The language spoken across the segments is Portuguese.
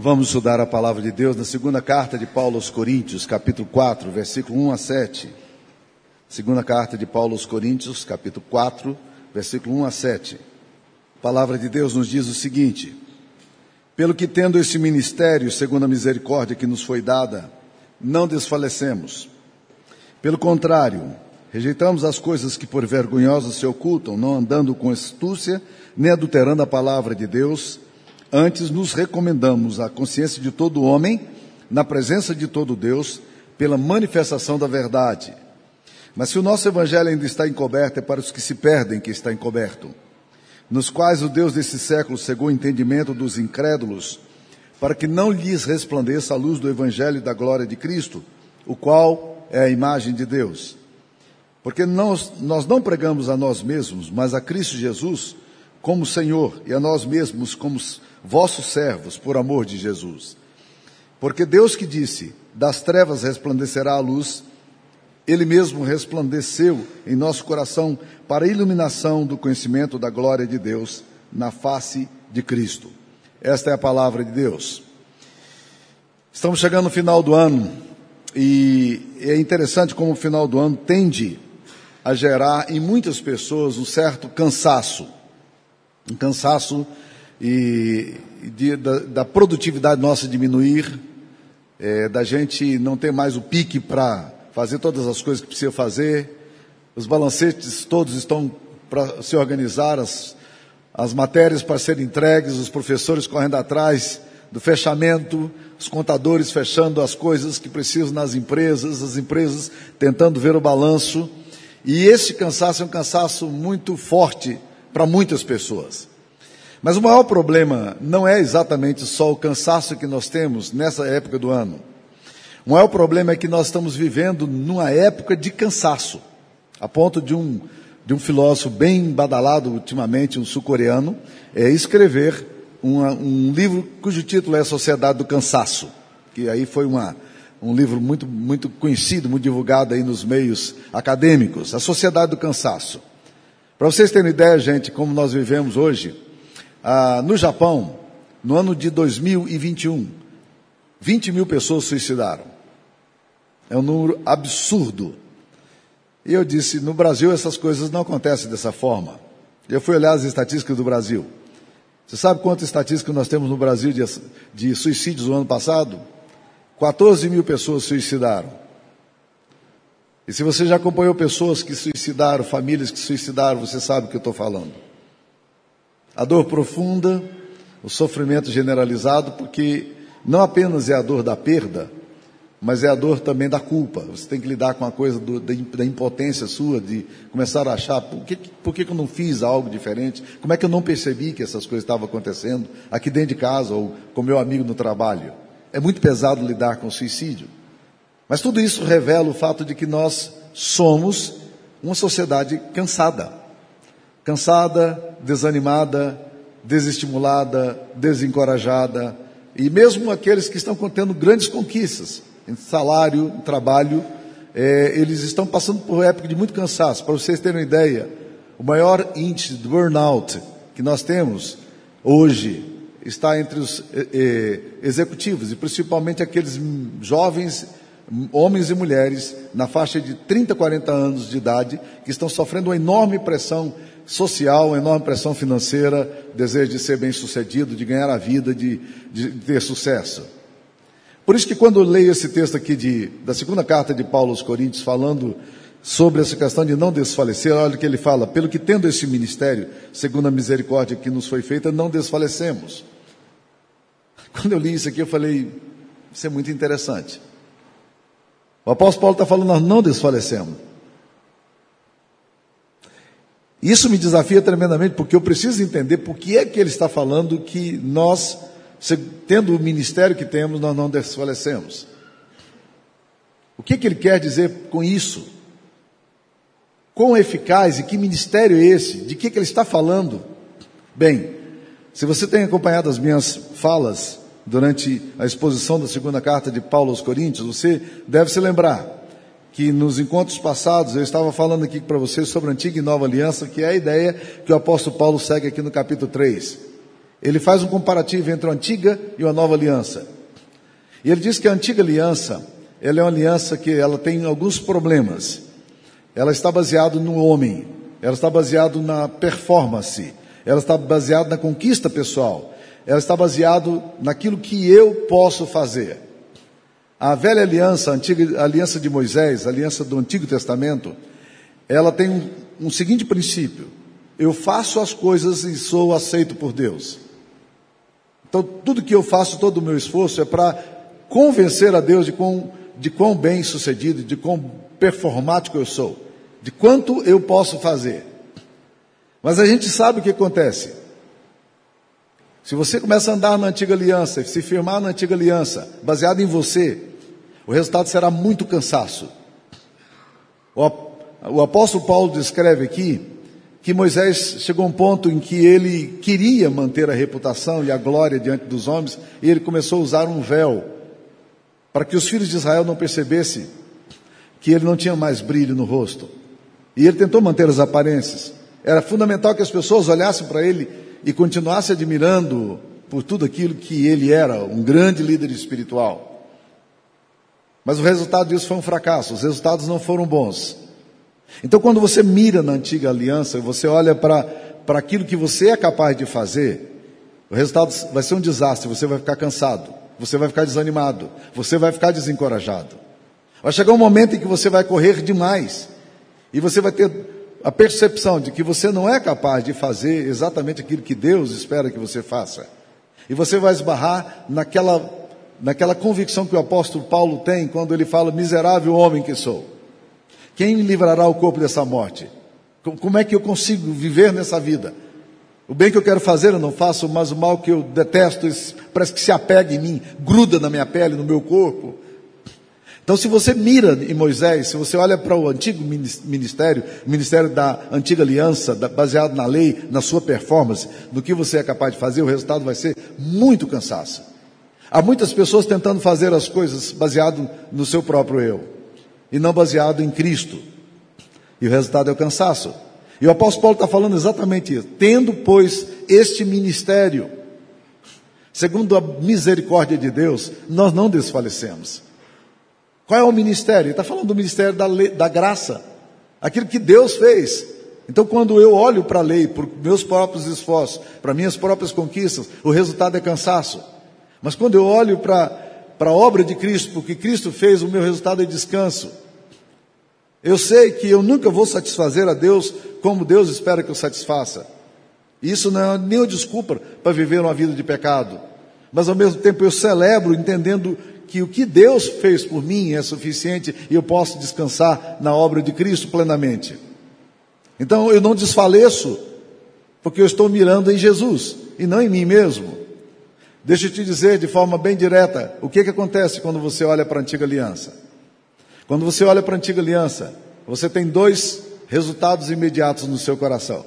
Vamos estudar a palavra de Deus na segunda carta de Paulo aos Coríntios, capítulo 4, versículo 1 a 7. Segunda carta de Paulo aos Coríntios, capítulo 4, versículo 1 a 7. A palavra de Deus nos diz o seguinte: Pelo que tendo esse ministério, segundo a misericórdia que nos foi dada, não desfalecemos. Pelo contrário, rejeitamos as coisas que por vergonhosas se ocultam, não andando com astúcia, nem adulterando a palavra de Deus, Antes nos recomendamos a consciência de todo homem, na presença de todo Deus, pela manifestação da verdade. Mas se o nosso evangelho ainda está encoberto, é para os que se perdem que está encoberto, nos quais o Deus desse século cegou o entendimento dos incrédulos, para que não lhes resplandeça a luz do evangelho da glória de Cristo, o qual é a imagem de Deus. Porque nós, nós não pregamos a nós mesmos, mas a Cristo Jesus como Senhor e a nós mesmos como vossos servos, por amor de Jesus. Porque Deus que disse: Das trevas resplandecerá a luz, Ele mesmo resplandeceu em nosso coração para a iluminação do conhecimento da glória de Deus na face de Cristo. Esta é a palavra de Deus. Estamos chegando no final do ano e é interessante como o final do ano tende a gerar em muitas pessoas um certo cansaço. Um cansaço e de, da, da, produtividade nossa diminuir, é, da gente não ter mais o pique para fazer todas as coisas que precisa fazer, os balancetes todos estão para se organizar, as, as matérias para serem entregues, os professores correndo atrás do fechamento, os contadores fechando as coisas que precisam nas empresas, as empresas tentando ver o balanço. E esse cansaço é um cansaço muito forte para muitas pessoas. Mas o maior problema não é exatamente só o cansaço que nós temos nessa época do ano. O maior problema é que nós estamos vivendo numa época de cansaço, a ponto de um, de um filósofo bem badalado ultimamente, um sul-coreano, é escrever uma, um livro cujo título é Sociedade do Cansaço, que aí foi uma, um livro muito, muito conhecido, muito divulgado aí nos meios acadêmicos, A Sociedade do Cansaço. Para vocês terem ideia, gente, como nós vivemos hoje, ah, no Japão, no ano de 2021, 20 mil pessoas suicidaram. É um número absurdo. E eu disse: no Brasil essas coisas não acontecem dessa forma. Eu fui olhar as estatísticas do Brasil. Você sabe quantas estatísticas nós temos no Brasil de, de suicídios no ano passado? 14 mil pessoas suicidaram. E se você já acompanhou pessoas que suicidaram, famílias que suicidaram, você sabe o que eu estou falando. A dor profunda, o sofrimento generalizado, porque não apenas é a dor da perda, mas é a dor também da culpa. Você tem que lidar com a coisa do, da impotência sua, de começar a achar por, que, por que eu não fiz algo diferente, como é que eu não percebi que essas coisas estavam acontecendo aqui dentro de casa ou com meu amigo no trabalho. É muito pesado lidar com o suicídio. Mas tudo isso revela o fato de que nós somos uma sociedade cansada cansada, desanimada, desestimulada, desencorajada, e mesmo aqueles que estão contendo grandes conquistas em salário, em trabalho, é, eles estão passando por época de muito cansaço. Para vocês terem uma ideia, o maior índice de burnout que nós temos hoje está entre os é, executivos, e principalmente aqueles jovens homens e mulheres na faixa de 30, 40 anos de idade que estão sofrendo uma enorme pressão social, enorme pressão financeira, desejo de ser bem sucedido, de ganhar a vida, de, de ter sucesso. Por isso que quando eu leio esse texto aqui de, da segunda carta de Paulo aos Coríntios, falando sobre essa questão de não desfalecer, olha o que ele fala, pelo que tendo esse ministério, segundo a misericórdia que nos foi feita, não desfalecemos. Quando eu li isso aqui, eu falei, isso é muito interessante. O apóstolo Paulo está falando, nós não desfalecemos. Isso me desafia tremendamente, porque eu preciso entender por que é que ele está falando que nós, tendo o ministério que temos, nós não desfalecemos. O que, que ele quer dizer com isso? Quão eficaz e que ministério é esse? De que, que ele está falando? Bem, se você tem acompanhado as minhas falas durante a exposição da segunda carta de Paulo aos Coríntios, você deve se lembrar que nos encontros passados eu estava falando aqui para vocês sobre a antiga e nova aliança, que é a ideia que o apóstolo Paulo segue aqui no capítulo 3. ele faz um comparativo entre a antiga e a nova aliança. E ele diz que a antiga aliança, ela é uma aliança que ela tem alguns problemas. Ela está baseada no homem, ela está baseada na performance, ela está baseada na conquista pessoal, ela está baseada naquilo que eu posso fazer. A velha aliança, a antiga aliança de Moisés, a aliança do Antigo Testamento, ela tem um, um seguinte princípio: eu faço as coisas e sou aceito por Deus. Então, tudo que eu faço, todo o meu esforço é para convencer a Deus de quão, de quão bem sucedido, de quão performático eu sou, de quanto eu posso fazer. Mas a gente sabe o que acontece. Se você começa a andar na antiga aliança, se firmar na antiga aliança, baseado em você, o resultado será muito cansaço. O apóstolo Paulo descreve aqui que Moisés chegou a um ponto em que ele queria manter a reputação e a glória diante dos homens, e ele começou a usar um véu, para que os filhos de Israel não percebessem que ele não tinha mais brilho no rosto. E ele tentou manter as aparências. Era fundamental que as pessoas olhassem para ele e continuassem admirando por tudo aquilo que ele era, um grande líder espiritual. Mas o resultado disso foi um fracasso, os resultados não foram bons. Então, quando você mira na antiga aliança, você olha para aquilo que você é capaz de fazer, o resultado vai ser um desastre, você vai ficar cansado, você vai ficar desanimado, você vai ficar desencorajado. Vai chegar um momento em que você vai correr demais e você vai ter a percepção de que você não é capaz de fazer exatamente aquilo que Deus espera que você faça. E você vai esbarrar naquela, naquela convicção que o apóstolo Paulo tem quando ele fala: miserável homem que sou. Quem me livrará o corpo dessa morte? Como é que eu consigo viver nessa vida? O bem que eu quero fazer eu não faço, mas o mal que eu detesto parece que se apega em mim, gruda na minha pele, no meu corpo. Então, se você mira em Moisés, se você olha para o antigo ministério, o ministério da antiga aliança, baseado na lei, na sua performance, no que você é capaz de fazer, o resultado vai ser muito cansaço. Há muitas pessoas tentando fazer as coisas baseado no seu próprio eu e não baseado em Cristo. E o resultado é o cansaço. E o apóstolo Paulo está falando exatamente isso. Tendo, pois, este ministério, segundo a misericórdia de Deus, nós não desfalecemos. Qual é o ministério? Ele está falando do ministério da, lei, da graça, aquilo que Deus fez. Então, quando eu olho para a lei, por meus próprios esforços, para minhas próprias conquistas, o resultado é cansaço. Mas quando eu olho para a obra de Cristo, porque Cristo fez, o meu resultado é descanso. Eu sei que eu nunca vou satisfazer a Deus como Deus espera que eu satisfaça. Isso não é nenhuma desculpa para viver uma vida de pecado. Mas ao mesmo tempo eu celebro entendendo que o que Deus fez por mim é suficiente e eu posso descansar na obra de Cristo plenamente. Então eu não desfaleço, porque eu estou mirando em Jesus e não em mim mesmo. Deixa eu te dizer de forma bem direta o que, que acontece quando você olha para a antiga aliança. Quando você olha para a antiga aliança, você tem dois resultados imediatos no seu coração.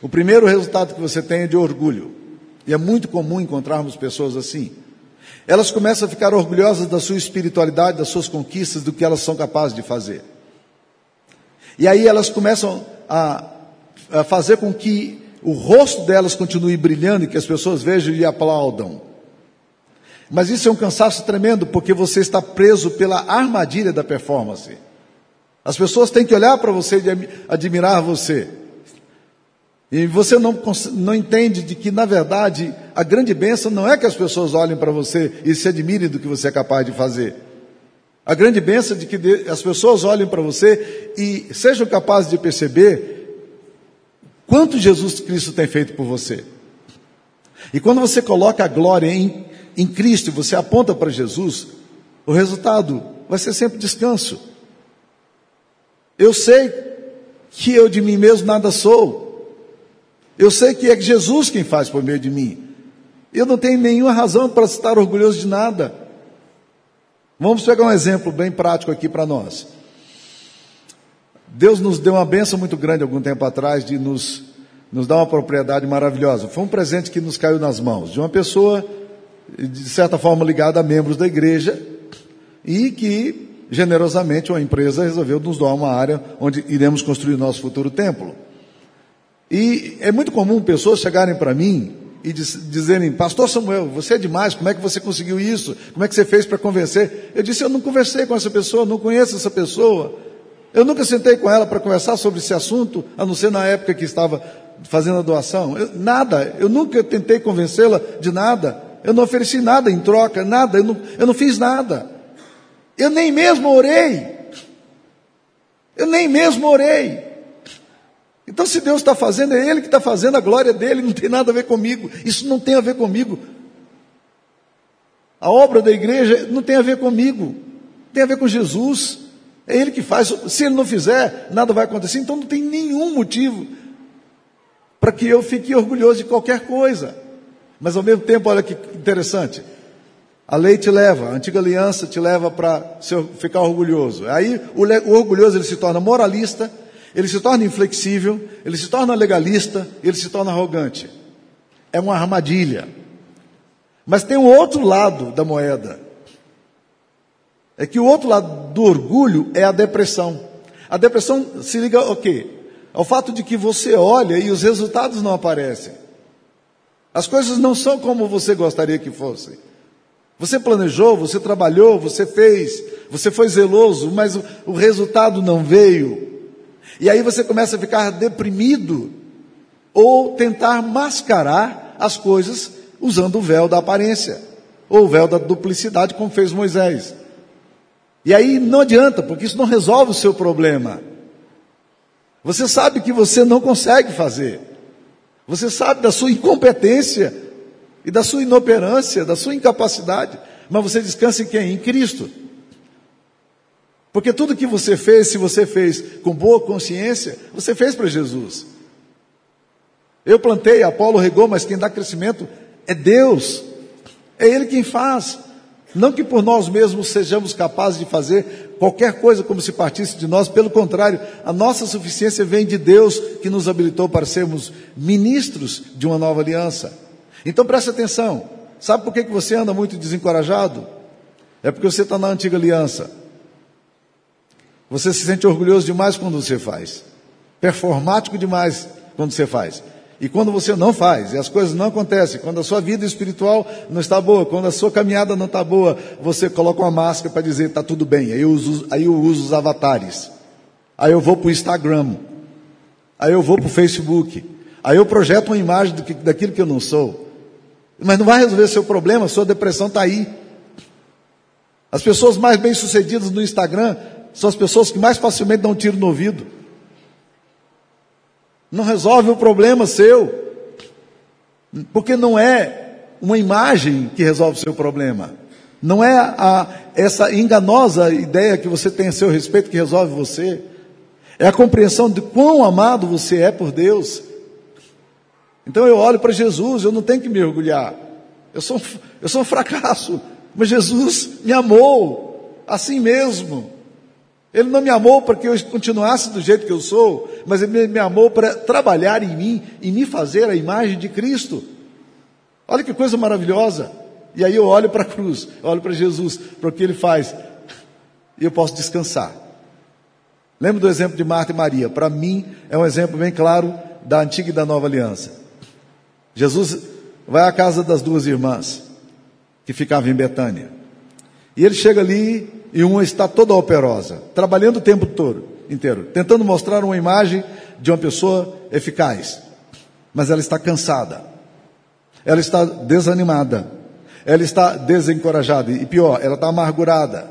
O primeiro resultado que você tem é de orgulho. E é muito comum encontrarmos pessoas assim. Elas começam a ficar orgulhosas da sua espiritualidade, das suas conquistas, do que elas são capazes de fazer. E aí elas começam a, a fazer com que o rosto delas continue brilhando e que as pessoas vejam e aplaudam. Mas isso é um cansaço tremendo porque você está preso pela armadilha da performance. As pessoas têm que olhar para você e admirar você. E você não, não entende de que, na verdade, a grande bênção não é que as pessoas olhem para você e se admirem do que você é capaz de fazer. A grande bênção é de que as pessoas olhem para você e sejam capazes de perceber Quanto Jesus Cristo tem feito por você? E quando você coloca a glória em, em Cristo você aponta para Jesus, o resultado vai ser sempre descanso. Eu sei que eu de mim mesmo nada sou. Eu sei que é Jesus quem faz por meio de mim. Eu não tenho nenhuma razão para estar orgulhoso de nada. Vamos pegar um exemplo bem prático aqui para nós. Deus nos deu uma benção muito grande algum tempo atrás de nos, nos dar uma propriedade maravilhosa. Foi um presente que nos caiu nas mãos de uma pessoa, de certa forma, ligada a membros da igreja e que, generosamente, uma empresa resolveu nos doar uma área onde iremos construir o nosso futuro templo. E é muito comum pessoas chegarem para mim e diz, dizerem, Pastor Samuel, você é demais, como é que você conseguiu isso? Como é que você fez para convencer? Eu disse, eu não conversei com essa pessoa, não conheço essa pessoa. Eu nunca sentei com ela para conversar sobre esse assunto, a não ser na época que estava fazendo a doação. Eu, nada, eu nunca tentei convencê-la de nada. Eu não ofereci nada em troca, nada, eu não, eu não fiz nada. Eu nem mesmo orei. Eu nem mesmo orei. Então, se Deus está fazendo, é Ele que está fazendo, a glória dele não tem nada a ver comigo. Isso não tem a ver comigo. A obra da igreja não tem a ver comigo, tem a ver com Jesus. É Ele que faz. Se Ele não fizer, nada vai acontecer. Então, não tem nenhum motivo para que eu fique orgulhoso de qualquer coisa. Mas, ao mesmo tempo, olha que interessante. A lei te leva, a antiga aliança te leva para ficar orgulhoso. Aí o, o orgulhoso ele se torna moralista ele se torna inflexível, ele se torna legalista, ele se torna arrogante. É uma armadilha. Mas tem um outro lado da moeda. É que o outro lado do orgulho é a depressão. A depressão se liga ao quê? Ao fato de que você olha e os resultados não aparecem. As coisas não são como você gostaria que fossem. Você planejou, você trabalhou, você fez, você foi zeloso, mas o, o resultado não veio. E aí você começa a ficar deprimido ou tentar mascarar as coisas usando o véu da aparência ou o véu da duplicidade, como fez Moisés. E aí não adianta, porque isso não resolve o seu problema. Você sabe que você não consegue fazer. Você sabe da sua incompetência e da sua inoperância, da sua incapacidade, mas você descansa em quem? Em Cristo. Porque tudo que você fez, se você fez com boa consciência, você fez para Jesus. Eu plantei, Apolo regou, mas quem dá crescimento é Deus. É Ele quem faz. Não que por nós mesmos sejamos capazes de fazer qualquer coisa como se partisse de nós, pelo contrário, a nossa suficiência vem de Deus que nos habilitou para sermos ministros de uma nova aliança. Então preste atenção. Sabe por que você anda muito desencorajado? É porque você está na antiga aliança. Você se sente orgulhoso demais quando você faz, performático demais quando você faz. E quando você não faz, e as coisas não acontecem, quando a sua vida espiritual não está boa, quando a sua caminhada não está boa, você coloca uma máscara para dizer está tudo bem. Aí eu, uso, aí eu uso os avatares. Aí eu vou para o Instagram. Aí eu vou para o Facebook. Aí eu projeto uma imagem do que, daquilo que eu não sou. Mas não vai resolver seu problema, sua depressão está aí. As pessoas mais bem-sucedidas no Instagram são as pessoas que mais facilmente dão um tiro no ouvido. Não resolve o problema seu, porque não é uma imagem que resolve o seu problema. Não é a, essa enganosa ideia que você tem a seu respeito que resolve você. É a compreensão de quão amado você é por Deus. Então eu olho para Jesus, eu não tenho que me orgulhar. Eu sou, eu sou um fracasso, mas Jesus me amou assim mesmo. Ele não me amou para que eu continuasse do jeito que eu sou, mas ele me amou para trabalhar em mim e me fazer a imagem de Cristo. Olha que coisa maravilhosa. E aí eu olho para a cruz, olho para Jesus, para o que ele faz, e eu posso descansar. Lembra do exemplo de Marta e Maria? Para mim é um exemplo bem claro da antiga e da nova aliança. Jesus vai à casa das duas irmãs que ficavam em Betânia. E ele chega ali e uma está toda operosa, trabalhando o tempo todo, inteiro, tentando mostrar uma imagem de uma pessoa eficaz. Mas ela está cansada. Ela está desanimada. Ela está desencorajada. E pior, ela está amargurada.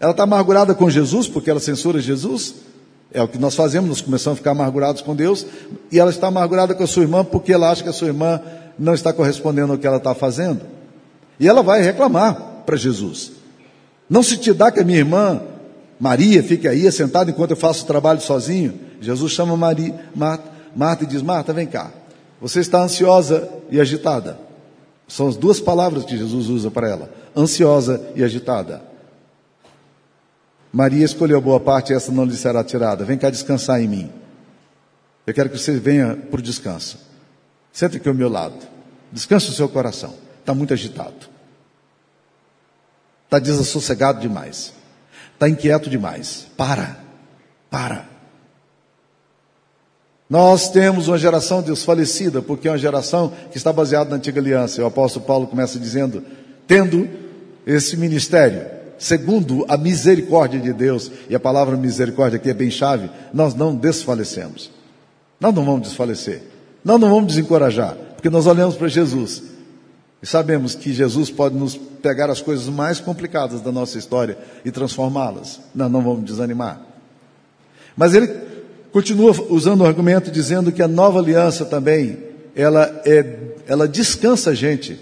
Ela está amargurada com Jesus, porque ela censura Jesus. É o que nós fazemos, nós começamos a ficar amargurados com Deus. E ela está amargurada com a sua irmã, porque ela acha que a sua irmã não está correspondendo ao que ela está fazendo. E ela vai reclamar para Jesus. Não se te dá que a minha irmã Maria fique aí sentada enquanto eu faço o trabalho sozinho. Jesus chama Maria, Marta, Marta e diz: Marta, vem cá. Você está ansiosa e agitada. São as duas palavras que Jesus usa para ela: ansiosa e agitada. Maria escolheu boa parte essa não lhe será tirada. Vem cá descansar em mim. Eu quero que você venha para o descanso. Senta aqui ao meu lado. Descanse o seu coração. Está muito agitado. Está desassossegado demais. Está inquieto demais. Para. Para. Nós temos uma geração desfalecida, porque é uma geração que está baseada na antiga aliança. O apóstolo Paulo começa dizendo: tendo esse ministério, segundo a misericórdia de Deus, e a palavra misericórdia aqui é bem chave, nós não desfalecemos. Nós não vamos desfalecer. Nós não vamos desencorajar, porque nós olhamos para Jesus e sabemos que Jesus pode nos pegar as coisas mais complicadas da nossa história e transformá-las. Nós não vamos desanimar. Mas ele continua usando o argumento dizendo que a nova aliança também, ela, é, ela descansa a gente.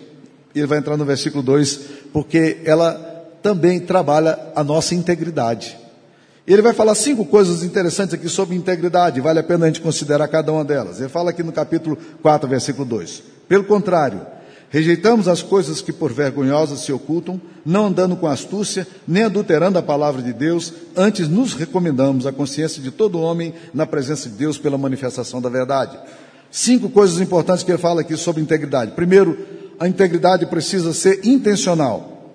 Ele vai entrar no versículo 2, porque ela também trabalha a nossa integridade. Ele vai falar cinco coisas interessantes aqui sobre integridade, vale a pena a gente considerar cada uma delas. Ele fala aqui no capítulo 4, versículo 2. Pelo contrário, rejeitamos as coisas que por vergonhosas se ocultam, não andando com astúcia, nem adulterando a palavra de Deus, antes nos recomendamos a consciência de todo homem na presença de Deus pela manifestação da verdade. Cinco coisas importantes que ele fala aqui sobre integridade. Primeiro, a integridade precisa ser intencional.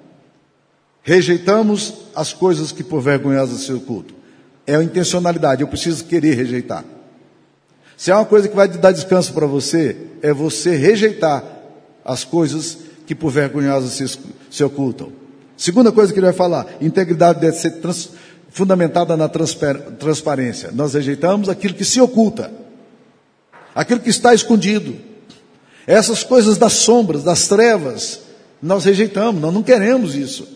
Rejeitamos as coisas que por vergonhosas se ocultam. É a intencionalidade, eu preciso querer rejeitar. Se há uma coisa que vai dar descanso para você, é você rejeitar as coisas que por vergonhosas se, se, ocultam. Segunda coisa que ele vai falar, integridade deve ser trans, fundamentada na transparência. Nós rejeitamos aquilo que se oculta, aquilo que está escondido. Essas coisas das sombras, das trevas, nós rejeitamos, nós não queremos isso.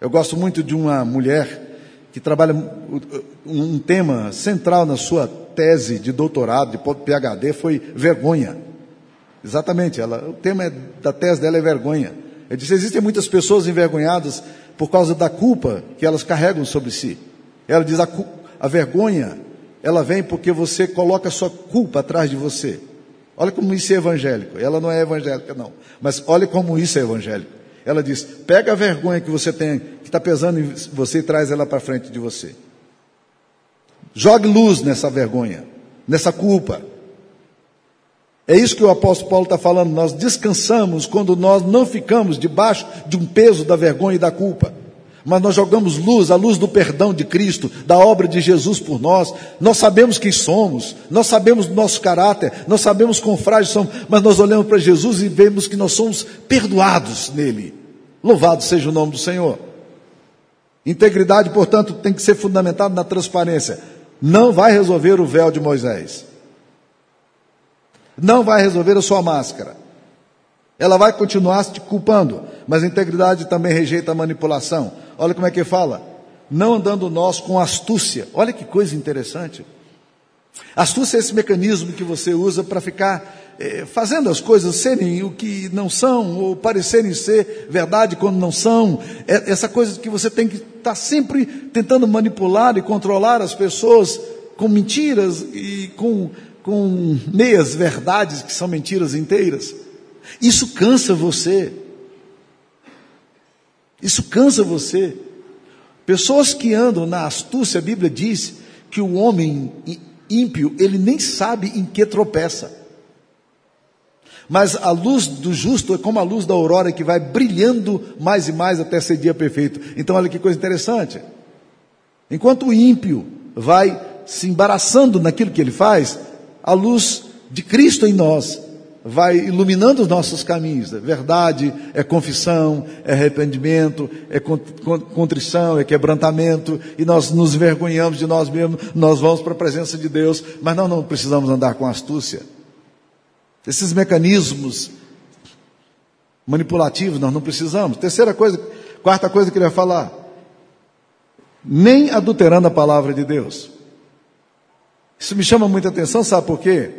Eu gosto muito de uma mulher que trabalha um tema central na sua tese de doutorado, de PhD, foi vergonha. Exatamente, ela, o tema é, da tese dela é vergonha. Ela disse: existem muitas pessoas envergonhadas por causa da culpa que elas carregam sobre si. Ela diz: a, a vergonha, ela vem porque você coloca a sua culpa atrás de você. Olha como isso é evangélico. Ela não é evangélica, não. Mas olha como isso é evangélico. Ela diz: pega a vergonha que você tem, que está pesando em você, e traz ela para frente de você. Jogue luz nessa vergonha, nessa culpa. É isso que o apóstolo Paulo está falando. Nós descansamos quando nós não ficamos debaixo de um peso da vergonha e da culpa mas nós jogamos luz, a luz do perdão de Cristo, da obra de Jesus por nós. Nós sabemos quem somos, nós sabemos do nosso caráter, nós sabemos quão frágeis somos, mas nós olhamos para Jesus e vemos que nós somos perdoados nele. Louvado seja o nome do Senhor. Integridade, portanto, tem que ser fundamentada na transparência. Não vai resolver o véu de Moisés. Não vai resolver a sua máscara. Ela vai continuar te culpando, mas a integridade também rejeita a manipulação. Olha como é que fala. Não andando nós com astúcia. Olha que coisa interessante. Astúcia é esse mecanismo que você usa para ficar eh, fazendo as coisas serem o que não são, ou parecerem ser verdade quando não são. É, essa coisa que você tem que estar tá sempre tentando manipular e controlar as pessoas com mentiras e com, com meias verdades que são mentiras inteiras. Isso cansa você. Isso cansa você. Pessoas que andam na astúcia, a Bíblia diz que o homem ímpio, ele nem sabe em que tropeça. Mas a luz do justo é como a luz da aurora que vai brilhando mais e mais até ser dia perfeito. Então, olha que coisa interessante. Enquanto o ímpio vai se embaraçando naquilo que ele faz, a luz de Cristo em nós vai iluminando os nossos caminhos. É verdade, é confissão, é arrependimento, é contrição, é quebrantamento, e nós nos envergonhamos de nós mesmos, nós vamos para a presença de Deus, mas nós não precisamos andar com astúcia. Esses mecanismos manipulativos nós não precisamos. Terceira coisa, quarta coisa que ele vai falar, nem adulterando a palavra de Deus. Isso me chama muita atenção, sabe por quê?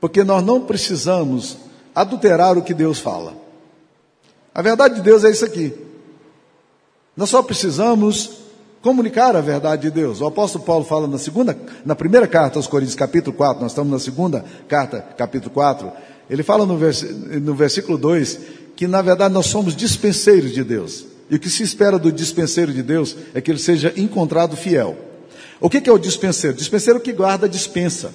Porque nós não precisamos adulterar o que Deus fala. A verdade de Deus é isso aqui. Nós só precisamos comunicar a verdade de Deus. O apóstolo Paulo fala na segunda, na primeira carta aos Coríntios, capítulo 4, nós estamos na segunda carta, capítulo 4. Ele fala no, vers, no versículo 2 que na verdade nós somos dispenseiros de Deus. E o que se espera do dispenseiro de Deus é que ele seja encontrado fiel. O que, é o dispenseiro? Dispenseiro é que guarda a dispensa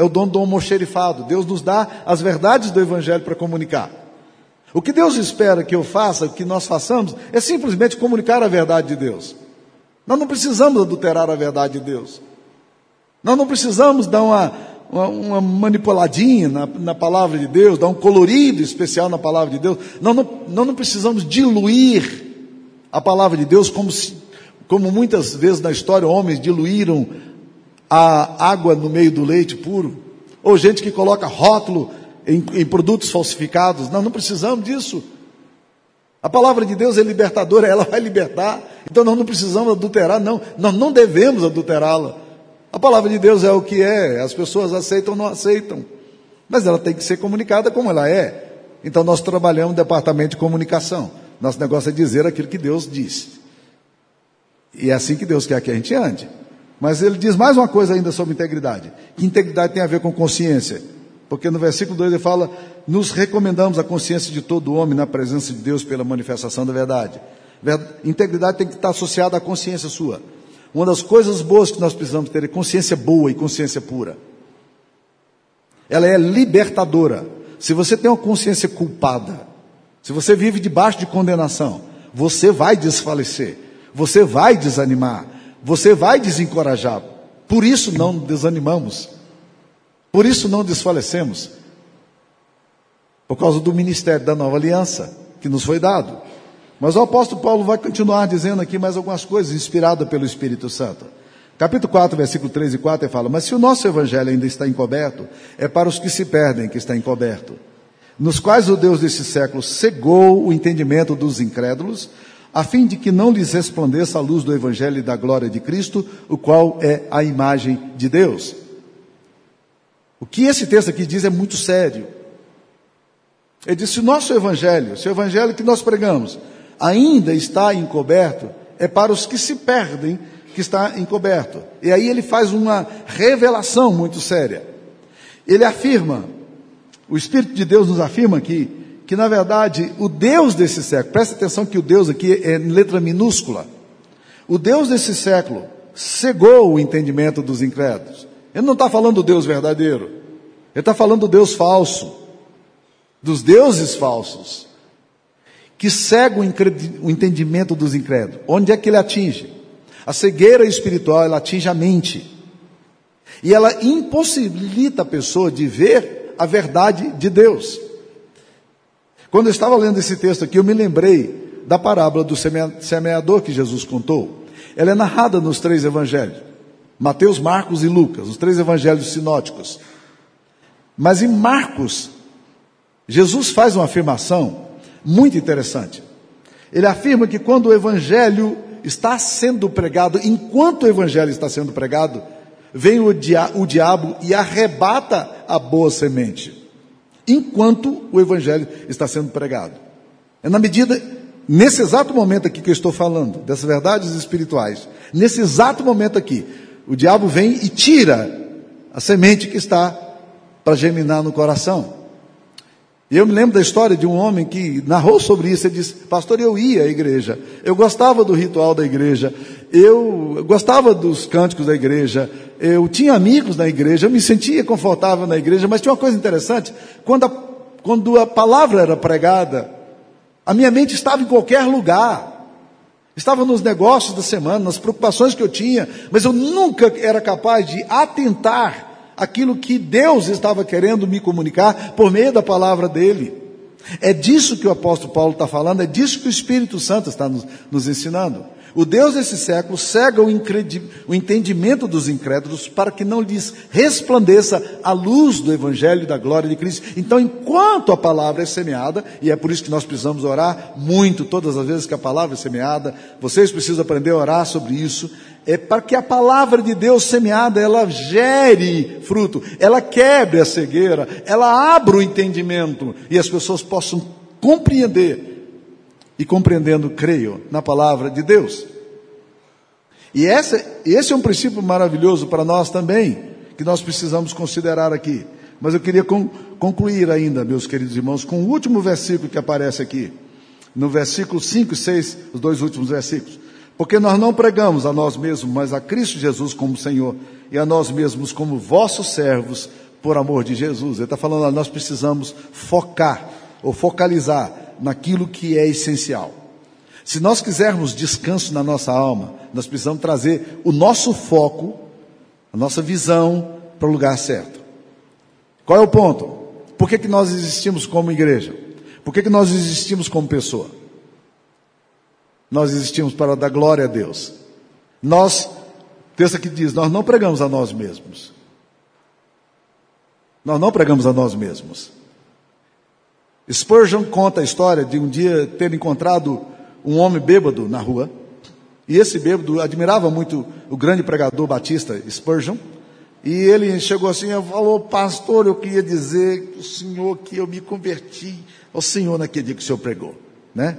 é o dom do almoxerifado. Deus nos dá as verdades do Evangelho para comunicar. O que Deus espera que eu faça, que nós façamos, é simplesmente comunicar a verdade de Deus. Nós não precisamos adulterar a verdade de Deus. Nós não precisamos dar uma, uma, uma manipuladinha na, na, palavra de Deus, dar um colorido especial na palavra de Deus. Nós não, nós não precisamos diluir a palavra de Deus como, se, como muitas vezes na história homens diluíram a água no meio do leite puro. Ou gente que coloca rótulo em, em produtos falsificados. Nós não precisamos disso. A palavra de Deus é libertadora, ela vai libertar. Então nós não precisamos adulterar, não. Nós não devemos adulterá-la. A palavra de Deus é o que é, as pessoas aceitam ou não aceitam. Mas ela tem que ser comunicada como ela é. Então nós trabalhamos no departamento de comunicação. Nosso negócio é dizer aquilo que Deus disse. E é assim que Deus quer que a gente ande. Mas ele diz mais uma coisa ainda sobre integridade. Que integridade tem a ver com consciência. Porque no versículo 2 ele fala: Nos recomendamos a consciência de todo homem na presença de Deus pela manifestação da verdade. Integridade tem que estar associada à consciência sua. Uma das coisas boas que nós precisamos ter é consciência boa e consciência pura. Ela é libertadora. Se você tem uma consciência culpada, se você vive debaixo de condenação, você vai desfalecer, você vai desanimar, você vai desencorajar. Por isso não desanimamos. Por isso não desfalecemos. Por causa do ministério da nova aliança que nos foi dado. Mas o apóstolo Paulo vai continuar dizendo aqui mais algumas coisas, inspirado pelo Espírito Santo. Capítulo 4, versículo 3 e 4, ele fala: Mas se o nosso evangelho ainda está encoberto, é para os que se perdem que está encoberto, nos quais o Deus desse século cegou o entendimento dos incrédulos, a fim de que não lhes resplandeça a luz do evangelho e da glória de Cristo, o qual é a imagem de Deus. O que esse texto aqui diz é muito sério. Ele diz: se o nosso evangelho, se o evangelho que nós pregamos, ainda está encoberto, é para os que se perdem que está encoberto. E aí ele faz uma revelação muito séria. Ele afirma, o Espírito de Deus nos afirma aqui, que na verdade o Deus desse século, presta atenção que o Deus aqui é em letra minúscula, o Deus desse século cegou o entendimento dos incrédulos. Ele não está falando do Deus verdadeiro. Ele está falando do Deus falso. Dos deuses falsos. Que cega o entendimento dos incrédulos. Onde é que ele atinge? A cegueira espiritual, ela atinge a mente. E ela impossibilita a pessoa de ver a verdade de Deus. Quando eu estava lendo esse texto aqui, eu me lembrei da parábola do semeador que Jesus contou. Ela é narrada nos três evangelhos. Mateus, Marcos e Lucas, os três evangelhos sinóticos. Mas em Marcos, Jesus faz uma afirmação muito interessante. Ele afirma que quando o evangelho está sendo pregado, enquanto o evangelho está sendo pregado, vem o, dia, o diabo e arrebata a boa semente. Enquanto o evangelho está sendo pregado. É na medida, nesse exato momento aqui que eu estou falando, dessas verdades espirituais, nesse exato momento aqui, o diabo vem e tira a semente que está para germinar no coração. E eu me lembro da história de um homem que narrou sobre isso. Ele disse: Pastor, eu ia à igreja, eu gostava do ritual da igreja, eu gostava dos cânticos da igreja, eu tinha amigos na igreja, eu me sentia confortável na igreja, mas tinha uma coisa interessante: quando a, quando a palavra era pregada, a minha mente estava em qualquer lugar. Estava nos negócios da semana, nas preocupações que eu tinha, mas eu nunca era capaz de atentar aquilo que Deus estava querendo me comunicar por meio da palavra dele. É disso que o apóstolo Paulo está falando, é disso que o Espírito Santo está nos, nos ensinando. O Deus desse século cega o, o, entendimento dos incrédulos para que não lhes resplandeça a luz do Evangelho e da glória de Cristo. Então, enquanto a palavra é semeada, e é por isso que nós precisamos orar muito, todas as vezes que a palavra é semeada, vocês precisam aprender a orar sobre isso, é para que a palavra de Deus semeada, ela gere fruto, ela quebre a cegueira, ela abra o entendimento, e as pessoas possam compreender e compreendendo, creio, na palavra de Deus. E esse, esse é um princípio maravilhoso para nós também, que nós precisamos considerar aqui. Mas eu queria concluir ainda, meus queridos irmãos, com o último versículo que aparece aqui. No versículo 5 e 6, os dois últimos versículos. Porque nós não pregamos a nós mesmos, mas a Cristo Jesus como Senhor, e a nós mesmos como vossos servos, por amor de Jesus. Ele está falando, nós precisamos focar, ou focalizar naquilo que é essencial. Se nós quisermos descanso na nossa alma, nós precisamos trazer o nosso foco a nossa visão para o lugar certo. Qual é o ponto? Por que, que nós existimos como igreja? Por que, que nós existimos como pessoa? Nós existimos para dar glória a Deus. Nós, texto aqui diz, nós não pregamos a nós mesmos. Nós não pregamos a nós mesmos. Spurgeon conta a história de um dia ter encontrado um homem bêbado na rua. E esse bêbado admirava muito o grande pregador batista Spurgeon. E ele chegou assim e falou: Pastor, eu queria dizer o senhor que eu me converti ao senhor naquele dia que o senhor pregou. Né?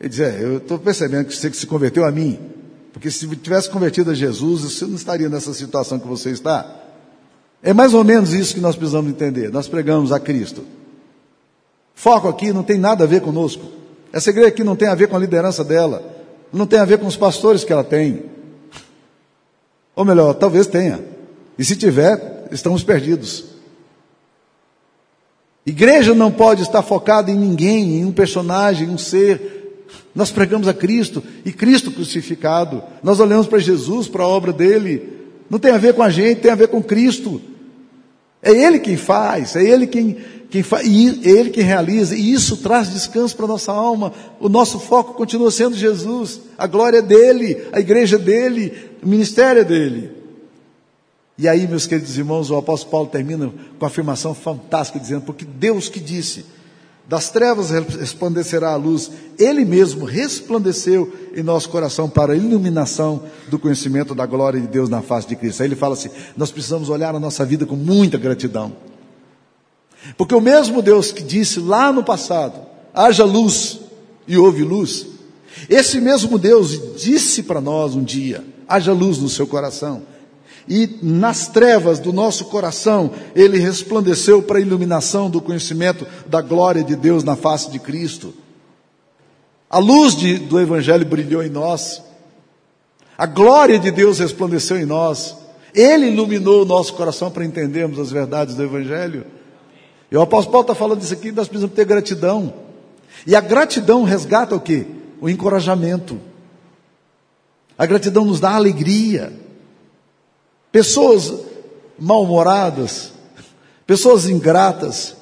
Ele dizia: é, Eu estou percebendo que você se converteu a mim. Porque se tivesse convertido a Jesus, você não estaria nessa situação que você está. É mais ou menos isso que nós precisamos entender. Nós pregamos a Cristo. Foco aqui não tem nada a ver conosco. Essa igreja aqui não tem a ver com a liderança dela. Não tem a ver com os pastores que ela tem. Ou melhor, talvez tenha. E se tiver, estamos perdidos. Igreja não pode estar focada em ninguém, em um personagem, em um ser. Nós pregamos a Cristo e Cristo crucificado. Nós olhamos para Jesus, para a obra dele. Não tem a ver com a gente, tem a ver com Cristo. É Ele quem faz, é Ele quem, quem faz, e Ele quem realiza, e isso traz descanso para a nossa alma. O nosso foco continua sendo Jesus, a glória é dele, a igreja é dele, o ministério é dele. E aí, meus queridos irmãos, o apóstolo Paulo termina com a afirmação fantástica, dizendo: Porque Deus que disse, das trevas resplandecerá a luz, Ele mesmo resplandeceu em nosso coração para a iluminação do conhecimento da glória de Deus na face de Cristo. Aí ele fala assim: nós precisamos olhar a nossa vida com muita gratidão. Porque o mesmo Deus que disse lá no passado: haja luz e houve luz, esse mesmo Deus disse para nós um dia: haja luz no seu coração e nas trevas do nosso coração, ele resplandeceu para a iluminação do conhecimento da glória de Deus na face de Cristo. A luz de, do Evangelho brilhou em nós, a glória de Deus resplandeceu em nós, ele iluminou o nosso coração para entendermos as verdades do Evangelho. E o apóstolo Paulo está falando disso aqui, nós precisamos ter gratidão. E a gratidão resgata o que? O encorajamento. A gratidão nos dá alegria. Pessoas mal-humoradas, pessoas ingratas,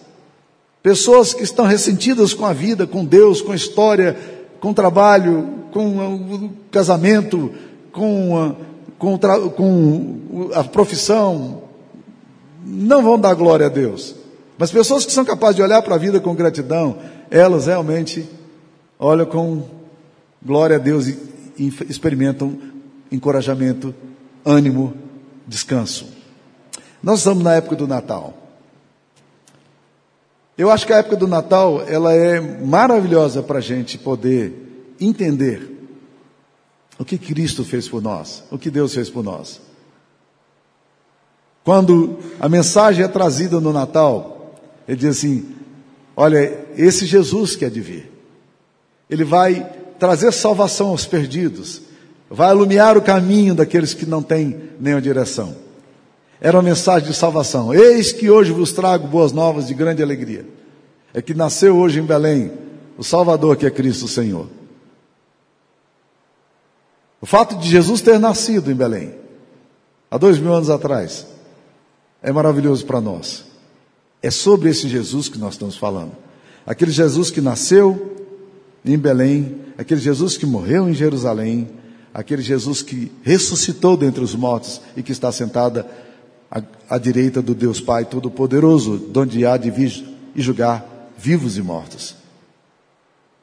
pessoas que estão ressentidas com a vida, com Deus, com a história, com o trabalho, com o casamento, com a, com, com a profissão, não vão dar glória a Deus. Mas pessoas que são capazes de olhar para a vida com gratidão, elas realmente olham com glória a Deus e, experimentam encorajamento, ânimo descanso. Nós estamos na época do Natal. Eu acho que a época do Natal ela é maravilhosa para a gente poder entender o que Cristo fez por nós, o que Deus fez por nós. Quando a mensagem é trazida no Natal, ele diz assim: Olha, esse Jesus que é de vir, ele vai trazer salvação aos perdidos, vai iluminar o caminho daqueles que não têm nenhuma direção. Era uma mensagem de salvação. Eis que hoje vos trago boas novas de grande alegria. É que nasceu hoje em Belém o Salvador que é Cristo Senhor. O fato de Jesus ter nascido em Belém, há dois mil anos atrás, é maravilhoso para nós. É sobre esse Jesus que nós estamos falando. Aquele Jesus que nasceu em Belém, aquele Jesus que morreu em Jerusalém, aquele Jesus que ressuscitou dentre os mortos e que está sentada à, à direita do Deus Pai Todo-Poderoso, onde há de vir e julgar vivos e mortos.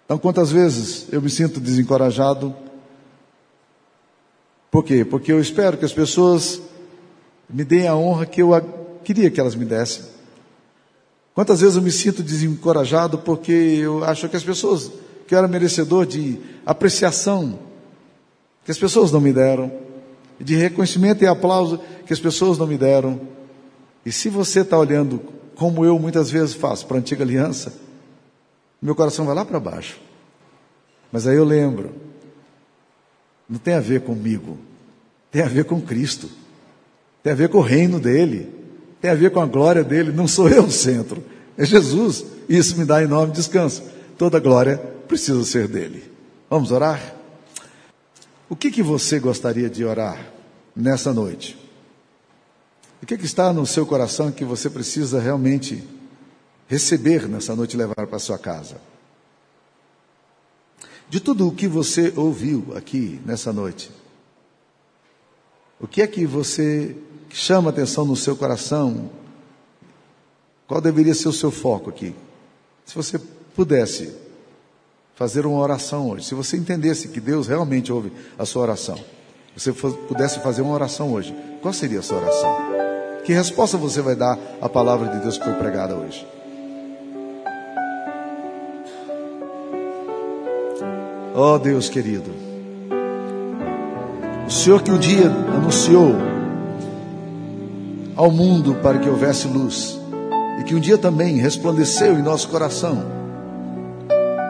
Então, quantas vezes eu me sinto desencorajado? Por quê? Porque eu espero que as pessoas me deem a honra que eu queria que elas me dessem. Quantas vezes eu me sinto desencorajado porque eu acho que as pessoas que eu era merecedor de apreciação, que as pessoas não me deram, de reconhecimento e aplauso que as pessoas não me deram. E se você está olhando como eu muitas vezes faço para a antiga aliança, meu coração vai lá para baixo. Mas aí eu lembro, não tem a ver comigo, tem a ver com Cristo, tem a ver com o reino dele, tem a ver com a glória dele, não sou eu o centro, é Jesus. Isso me dá enorme descanso. Toda glória precisa ser dele. Vamos orar? O que, que você gostaria de orar nessa noite? O que, que está no seu coração que você precisa realmente receber nessa noite e levar para sua casa? De tudo o que você ouviu aqui nessa noite, o que é que você chama atenção no seu coração? Qual deveria ser o seu foco aqui? Se você pudesse fazer uma oração hoje, se você entendesse que Deus realmente ouve a sua oração, você pudesse fazer uma oração hoje, qual seria a sua oração? Que resposta você vai dar à palavra de Deus que foi pregada hoje? Oh Deus querido. O Senhor que um dia anunciou ao mundo para que houvesse luz e que um dia também resplandeceu em nosso coração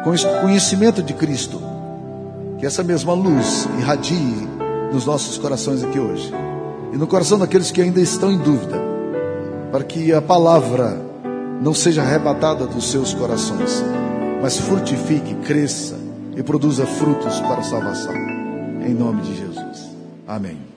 com o conhecimento de Cristo, que essa mesma luz irradie nos nossos corações aqui hoje e no coração daqueles que ainda estão em dúvida, para que a palavra não seja arrebatada dos seus corações, mas frutifique, cresça e produza frutos para a salvação. Em nome de Jesus. Amém.